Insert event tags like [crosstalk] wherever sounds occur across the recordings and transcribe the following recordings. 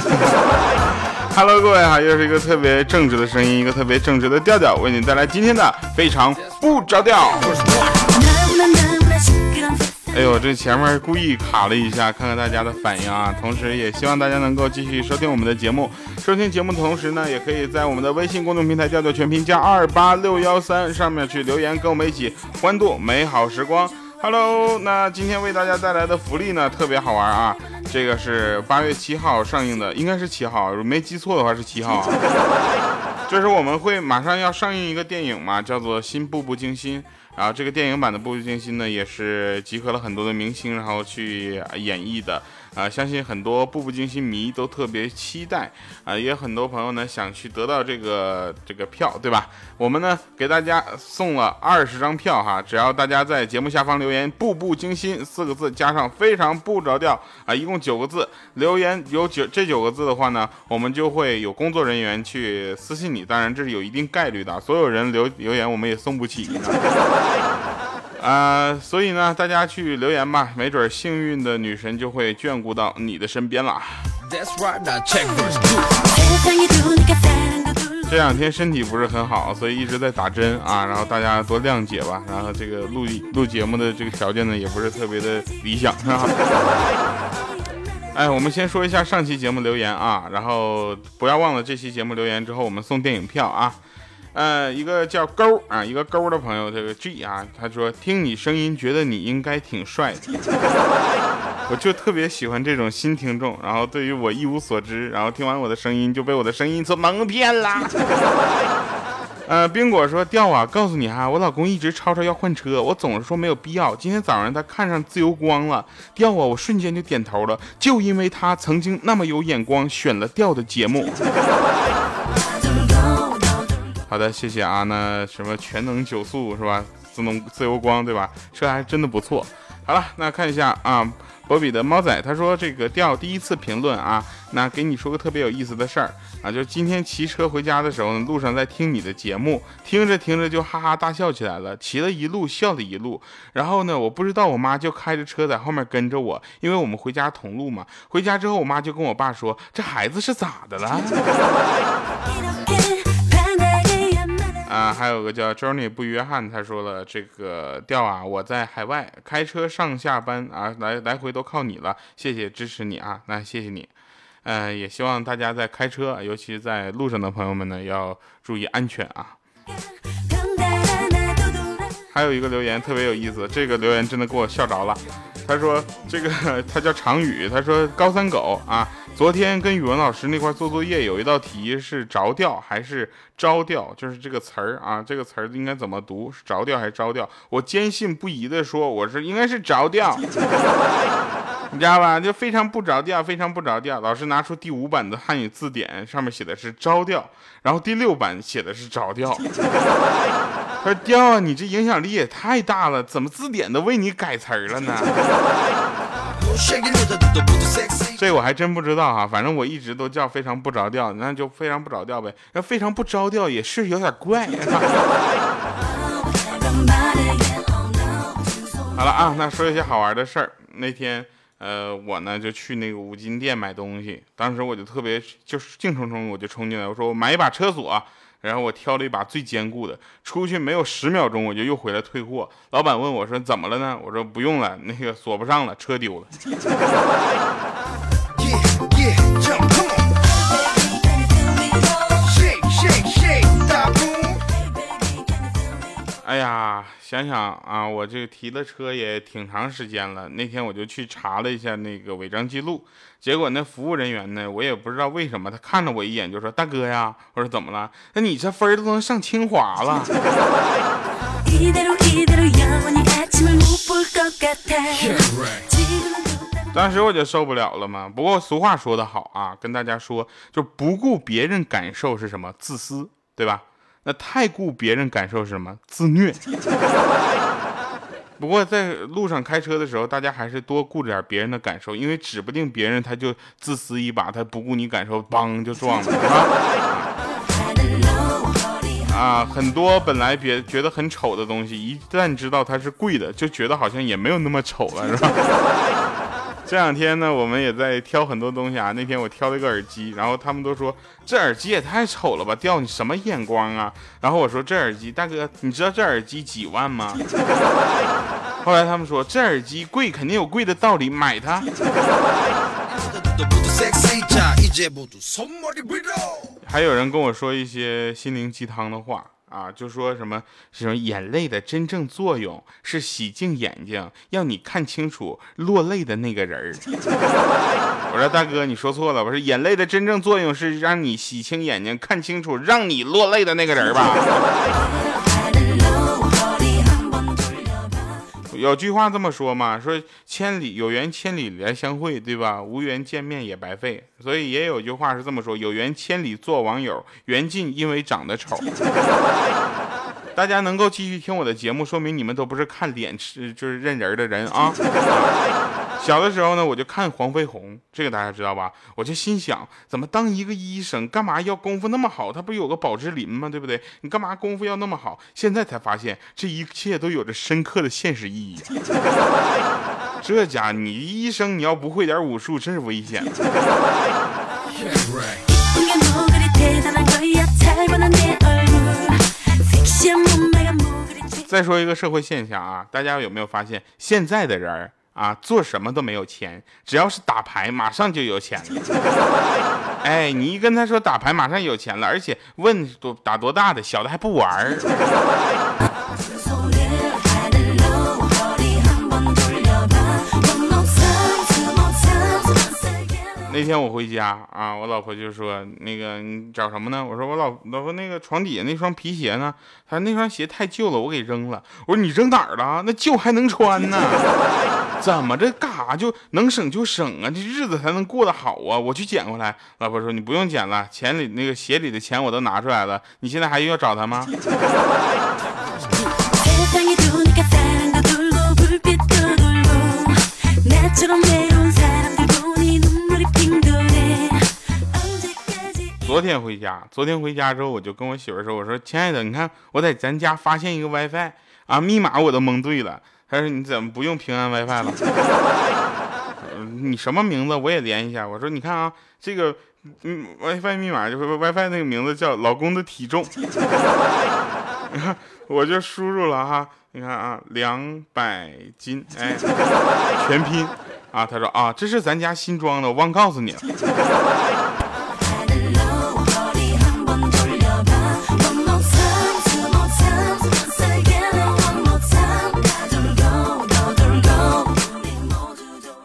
哈。[laughs] Hello，各位哈，又是一个特别正直的声音，一个特别正直的调调，为你带来今天的非常不着调。哎呦，这前面故意卡了一下，看看大家的反应啊。同时也希望大家能够继续收听我们的节目，收听节目的同时呢，也可以在我们的微信公众平台调调全拼加二八六幺三上面去留言，跟我们一起欢度美好时光。Hello，那今天为大家带来的福利呢，特别好玩啊！这个是八月七号上映的，应该是七号，如果没记错的话是七号啊。就是我们会马上要上映一个电影嘛，叫做《新步步惊心》。然后这个电影版的《步步惊心》呢，也是集合了很多的明星，然后去演绎的。啊，相信很多步步惊心迷都特别期待啊，也很多朋友呢想去得到这个这个票，对吧？我们呢给大家送了二十张票哈，只要大家在节目下方留言“步步惊心”四个字，加上非常不着调啊，一共九个字，留言有九这九个字的话呢，我们就会有工作人员去私信你，当然这是有一定概率的，所有人留留言我们也送不起。啊，所以呢，大家去留言吧，没准幸运的女神就会眷顾到你的身边了。这两天身体不是很好，所以一直在打针啊，然后大家多谅解吧。然后这个录录节目的这个条件呢，也不是特别的理想。[laughs] 哎，我们先说一下上期节目留言啊，然后不要忘了这期节目留言之后，我们送电影票啊。呃，一个叫勾啊，一个勾的朋友，这个 G 啊，他说听你声音，觉得你应该挺帅的。[laughs] 我就特别喜欢这种新听众，然后对于我一无所知，然后听完我的声音就被我的声音所蒙骗了。[laughs] 呃，冰果说调啊，告诉你哈，我老公一直吵吵要换车，我总是说没有必要。今天早上他看上自由光了，调啊，我瞬间就点头了，就因为他曾经那么有眼光，选了调的节目。好的，谢谢啊。那什么全能九速是吧？自动自由光对吧？车还真的不错。好了，那看一下啊，博比的猫仔他说这个调第一次评论啊，那给你说个特别有意思的事儿啊，就今天骑车回家的时候呢，路上在听你的节目，听着听着就哈哈大笑起来了，骑了一路笑了一路。然后呢，我不知道我妈就开着车在后面跟着我，因为我们回家同路嘛。回家之后，我妈就跟我爸说，这孩子是咋的了？[laughs] 啊，还有个叫 Johnny 不约翰，他说了这个调啊，我在海外开车上下班啊，来来回都靠你了，谢谢支持你啊，那谢谢你，嗯，也希望大家在开车，尤其是在路上的朋友们呢，要注意安全啊。还有一个留言特别有意思，这个留言真的给我笑着了。他说这个 [laughs] 他叫常宇，他说高三狗啊，昨天跟语文老师那块做作业，有一道题是着调还是招调，就是这个词儿啊，这个词儿应该怎么读，是着调还是招调？我坚信不疑的说，我是应该是着调，[laughs] 你知道吧？就非常不着调，非常不着调。老师拿出第五版的汉语字典，上面写的是招调，然后第六版写的是着调。他说：“调啊，你这影响力也太大了，怎么字典都为你改词儿了呢？” [laughs] 这我还真不知道哈，反正我一直都叫非常不着调，那就非常不着调呗。那非常不着调也是有点怪。[laughs] 好了啊，那说一些好玩的事儿。那天，呃，我呢就去那个五金店买东西，当时我就特别就是兴冲冲我就冲进来，我说我买一把车锁。然后我挑了一把最坚固的，出去没有十秒钟，我就又回来退货。老板问我说：“怎么了呢？”我说：“不用了，那个锁不上了，车丢了。”哎呀，想想啊，我这个提的车也挺长时间了。那天我就去查了一下那个违章记录，结果那服务人员呢，我也不知道为什么，他看了我一眼就说：“大哥呀，我说怎么了？那你这分都能上清华了。”当时我就受不了了嘛。不过俗话说得好啊，跟大家说，就不顾别人感受是什么？自私，对吧？那太顾别人感受是什么？自虐。[laughs] 不过在路上开车的时候，大家还是多顾着点别人的感受，因为指不定别人他就自私一把，他不顾你感受，嘣就撞了，[laughs] 啊，很多本来别觉得很丑的东西，一旦知道它是贵的，就觉得好像也没有那么丑了，是吧？这两天呢，我们也在挑很多东西啊。那天我挑了一个耳机，然后他们都说这耳机也太丑了吧，掉你什么眼光啊？然后我说这耳机，大哥，你知道这耳机几万吗？[laughs] 后来他们说这耳机贵，肯定有贵的道理，买它。[laughs] 还有人跟我说一些心灵鸡汤的话。啊，就说什么什么眼泪的真正作用是洗净眼睛，让你看清楚落泪的那个人儿。[laughs] 我说大哥，你说错了，我说眼泪的真正作用是让你洗清眼睛，看清楚让你落泪的那个人吧。有句话这么说嘛，说千里有缘千里来相会，对吧？无缘见面也白费。所以也有句话是这么说：有缘千里做网友，缘尽因为长得丑。[laughs] 大家能够继续听我的节目，说明你们都不是看脸吃就是认人的人啊。小的时候呢，我就看黄飞鸿，这个大家知道吧？我就心想，怎么当一个医生，干嘛要功夫那么好？他不有个宝芝林吗？对不对？你干嘛功夫要那么好？现在才发现，这一切都有着深刻的现实意义。[laughs] 这家你医生，你要不会点武术，真是危险。再说一个社会现象啊，大家有没有发现，现在的人啊，做什么都没有钱，只要是打牌，马上就有钱了。[laughs] 哎，你一跟他说打牌，马上有钱了，而且问多打多大的，小的还不玩儿。那天我回家啊，我老婆就说：“那个你找什么呢？”我说：“我老老婆那个床底下那双皮鞋呢？她说那双鞋太旧了，我给扔了。”我说：“你扔哪儿了？那旧还能穿呢？[laughs] 怎么这干啥就能省就省啊？这日子才能过得好啊！我去捡回来。”老婆说：“你不用捡了，钱里那个鞋里的钱我都拿出来了，你现在还要找他吗？”昨天回家，昨天回家之后，我就跟我媳妇说：“我说亲爱的，你看我在咱家发现一个 WiFi 啊，密码我都蒙对了。”她说：“你怎么不用平安 WiFi 了？[laughs] 你什么名字？我也连一下。”我说：“你看啊，这个 WiFi 密码就是 WiFi 那个名字叫老公的体重。你看，我就输入了哈，你看啊，两百斤，哎，全拼啊。他说啊，这是咱家新装的，我忘告诉你了。”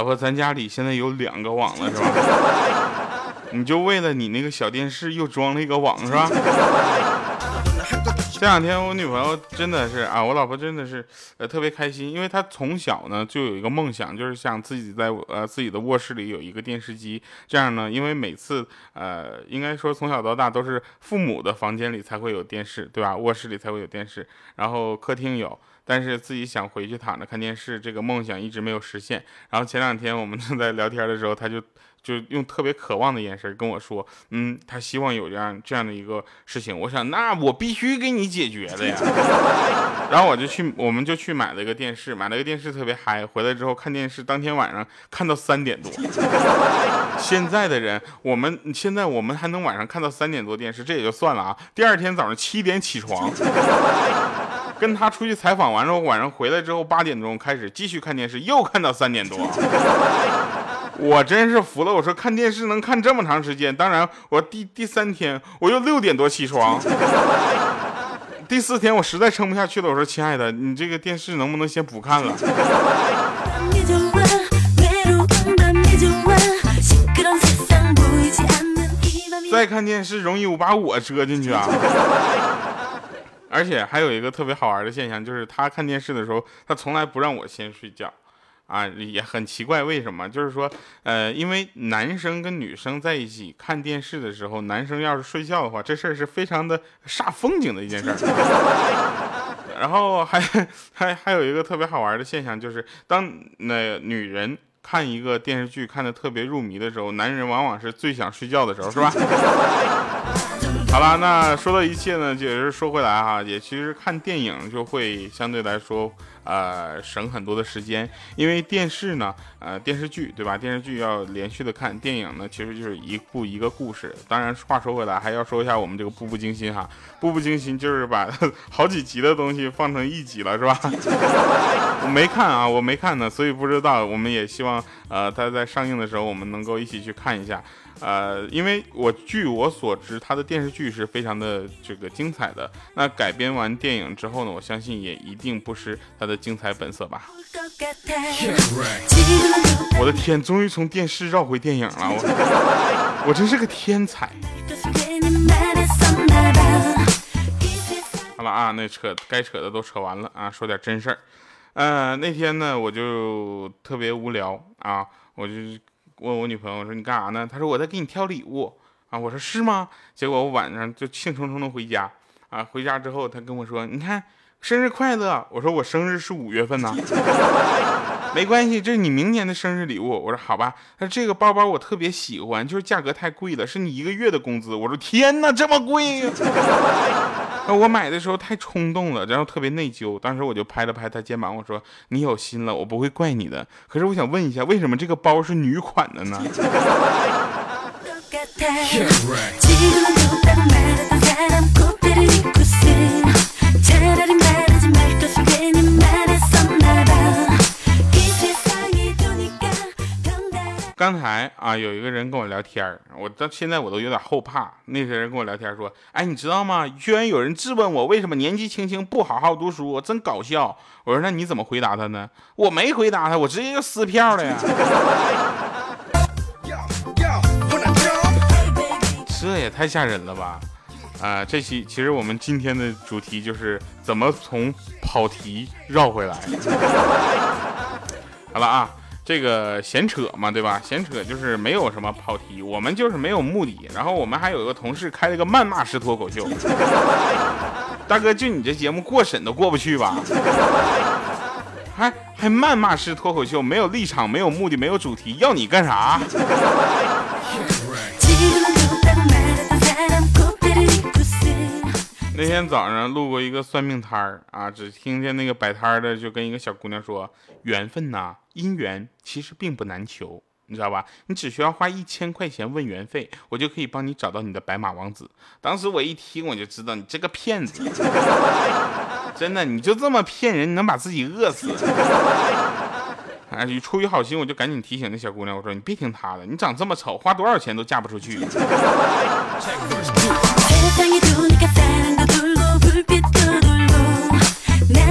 老婆，咱家里现在有两个网了，是吧？[laughs] 你就为了你那个小电视又装了一个网，是吧？[laughs] 这两天我女朋友真的是啊，我老婆真的是呃特别开心，因为她从小呢就有一个梦想，就是想自己在呃自己的卧室里有一个电视机。这样呢，因为每次呃应该说从小到大都是父母的房间里才会有电视，对吧？卧室里才会有电视，然后客厅有。但是自己想回去躺着看电视，这个梦想一直没有实现。然后前两天我们正在聊天的时候，他就就用特别渴望的眼神跟我说：“嗯，他希望有这样这样的一个事情。”我想，那我必须给你解决的呀。[laughs] 然后我就去，我们就去买了一个电视，买了个电视特别嗨。回来之后看电视，当天晚上看到三点多。[laughs] 现在的人，我们现在我们还能晚上看到三点多电视，这也就算了啊。第二天早上七点起床。跟他出去采访完之后，晚上回来之后八点钟开始继续看电视，又看到三点多，[laughs] 我真是服了。我说看电视能看这么长时间，当然我第第三天我又六点多起床，[laughs] 第四天我实在撑不下去了，我说亲爱的，你这个电视能不能先不看了？[laughs] 再看电视容易我把我遮进去啊。而且还有一个特别好玩的现象，就是他看电视的时候，他从来不让我先睡觉，啊，也很奇怪，为什么？就是说，呃，因为男生跟女生在一起看电视的时候，男生要是睡觉的话，这事儿是非常的煞风景的一件事儿。[laughs] 然后还还还有一个特别好玩的现象，就是当那女人看一个电视剧看的特别入迷的时候，男人往往是最想睡觉的时候，是吧？[laughs] 好了，那说到一切呢，也是说回来哈，也其实看电影就会相对来说，呃，省很多的时间，因为电视呢，呃，电视剧对吧？电视剧要连续的看，电影呢其实就是一部一个故事。当然，话说回来，还要说一下我们这个《步步惊心》哈，《步步惊心》就是把 [laughs] 好几集的东西放成一集了，是吧？[laughs] 我没看啊，我没看呢，所以不知道。我们也希望，呃，它在上映的时候，我们能够一起去看一下。呃，因为我据我所知，他的电视剧是非常的这个精彩的。那改编完电影之后呢，我相信也一定不失他的精彩本色吧。我的天，终于从电视绕回电影了，我我真是个天才。好了啊，那扯该扯的都扯完了啊，说点真事儿。呃，那天呢，我就特别无聊啊，我就。问我女朋友，我说你干啥呢？她说我在给你挑礼物啊。我说是吗？结果我晚上就兴冲冲的回家啊。回家之后，她跟我说，你看生日快乐。我说我生日是五月份呢。[laughs] 没关系，这是你明年的生日礼物。我说好吧。她说这个包包我特别喜欢，就是价格太贵了，是你一个月的工资。我说天哪，这么贵！我买的时候太冲动了，然后特别内疚。当时我就拍了拍他肩膀，我说：“你有心了，我不会怪你的。”可是我想问一下，为什么这个包是女款的呢？刚才啊，有一个人跟我聊天我到现在我都有点后怕。那些人跟我聊天说：“哎，你知道吗？居然有人质问我为什么年纪轻轻不好好读书，真搞笑。”我说：“那你怎么回答他呢？”我没回答他，我直接就撕票了呀。[laughs] 这也太吓人了吧！啊，这期其实我们今天的主题就是怎么从跑题绕回来。[laughs] 好了啊。这个闲扯嘛，对吧？闲扯就是没有什么跑题，我们就是没有目的。然后我们还有一个同事开了个谩骂式脱口秀，[laughs] 大哥，就你这节目过审都过不去吧？还还谩骂式脱口秀，没有立场，没有目的，没有主题，要你干啥？[laughs] 那天早上路过一个算命摊儿啊，只听见那个摆摊儿的就跟一个小姑娘说：“缘分呐，姻缘其实并不难求，你知道吧？你只需要花一千块钱问缘费，我就可以帮你找到你的白马王子。”当时我一听我就知道你这个骗子，[laughs] 真的，你就这么骗人，你能把自己饿死？[laughs] 哎，出于好心，我就赶紧提醒那小姑娘，我说你别听他的，你长这么丑，花多少钱都嫁不出去。[laughs]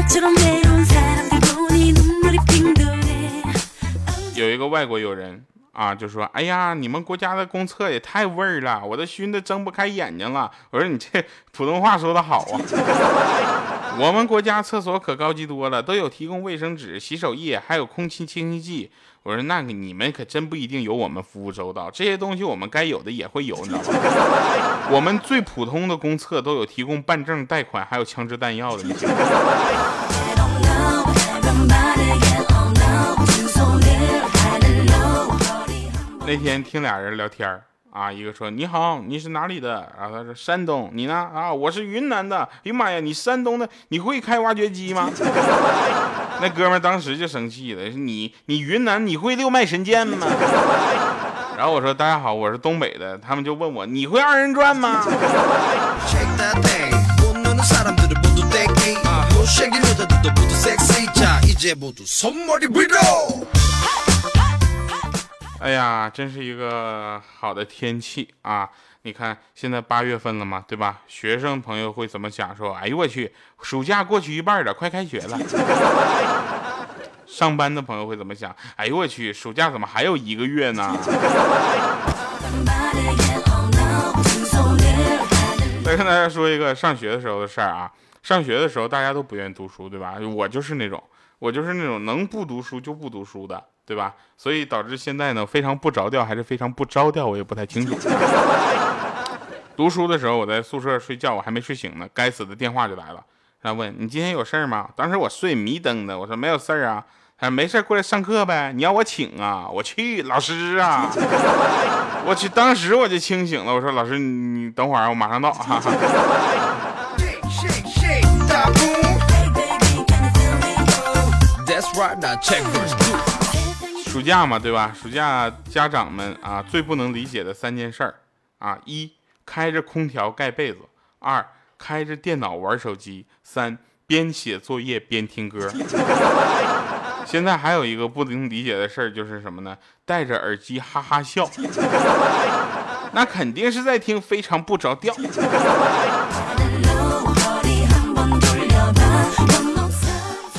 [laughs] 有一个外国友人啊，就说：“哎呀，你们国家的公厕也太味儿了，我都熏得睁不开眼睛了。”我说：“你这普通话说的好啊，[laughs] 我们国家厕所可高级多了，都有提供卫生纸、洗手液，还有空气清新剂。”我说：“那个你们可真不一定有我们服务周到，这些东西我们该有的也会有，你知道吗？[laughs] 我们最普通的公厕都有提供办证、贷款，还有枪支弹药的。”你那天听俩人聊天啊，一个说你好，你是哪里的？然后他说山东，你呢？啊，我是云南的。哎呀妈呀，你山东的，你会开挖掘机吗？那哥们当时就生气了，你你云南你会六脉神剑吗？然后我说大家好，我是东北的，他们就问我你会二人转吗？哎呀，真是一个好的天气啊！你看，现在八月份了嘛，对吧？学生朋友会怎么想？说，哎呦我去，暑假过去一半了，快开学了。上班的朋友会怎么想？哎呦我去，暑假怎么还有一个月呢？[laughs] 再跟大家说一个上学的时候的事儿啊，上学的时候大家都不愿意读书，对吧？我就是那种，我就是那种能不读书就不读书的。对吧？所以导致现在呢，非常不着调，还是非常不着调，我也不太清楚。[laughs] 读书的时候，我在宿舍睡觉，我还没睡醒呢，该死的电话就来了。他问你今天有事儿吗？当时我睡迷瞪的，我说没有事儿啊。哎，没事过来上课呗。你要我请啊，我去，老师啊，[laughs] 我去，当时我就清醒了。我说老师，你等会儿，我马上到。哈哈。暑假嘛，对吧？暑假家长们啊，最不能理解的三件事儿啊：一，开着空调盖被子；二，开着电脑玩手机；三，[laughs] 边写作业边听歌。现在还有一个不能理解的事儿，就是什么呢？戴着耳机哈哈笑，[laughs] 那肯定是在听非常不着调。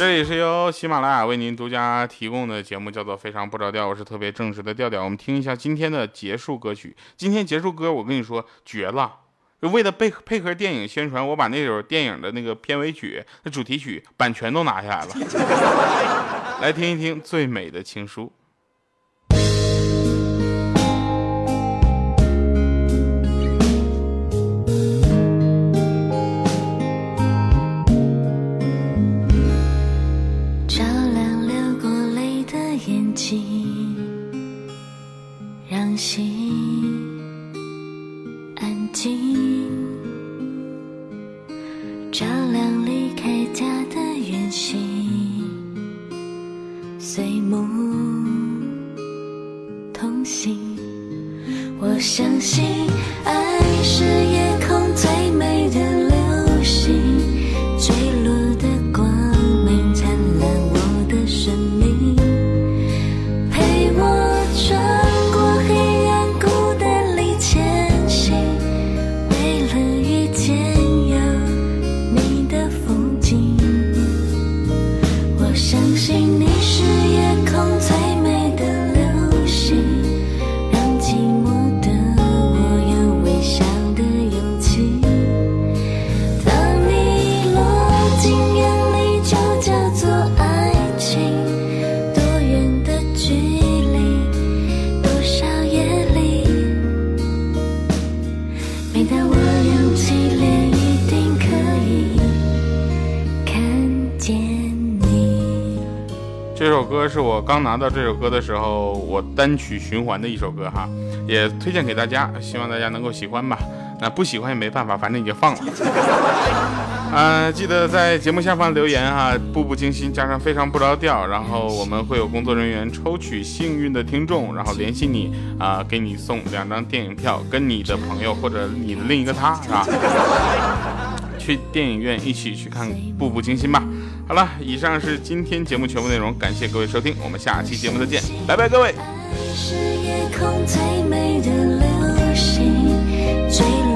这里是由喜马拉雅为您独家提供的节目，叫做《非常不着调》，我是特别正直的调调。我们听一下今天的结束歌曲。今天结束歌，我跟你说绝了！就为了配配合电影宣传，我把那首电影的那个片尾曲、那主题曲版权都拿下来了。[laughs] 来听一听最美的情书。这首歌是我刚拿到这首歌的时候，我单曲循环的一首歌哈，也推荐给大家，希望大家能够喜欢吧。那不喜欢也没办法，反正已经放了。啊，[laughs] 记得在节目下方留言哈，步步惊心加上非常不着调，然后我们会有工作人员抽取幸运的听众，然后联系你啊，给你送两张电影票，跟你的朋友或者你的另一个他，是吧？去电影院一起去看《步步惊心》吧。好了，以上是今天节目全部内容，感谢各位收听，我们下期节目再见，拜拜，各位。是夜空最美的流星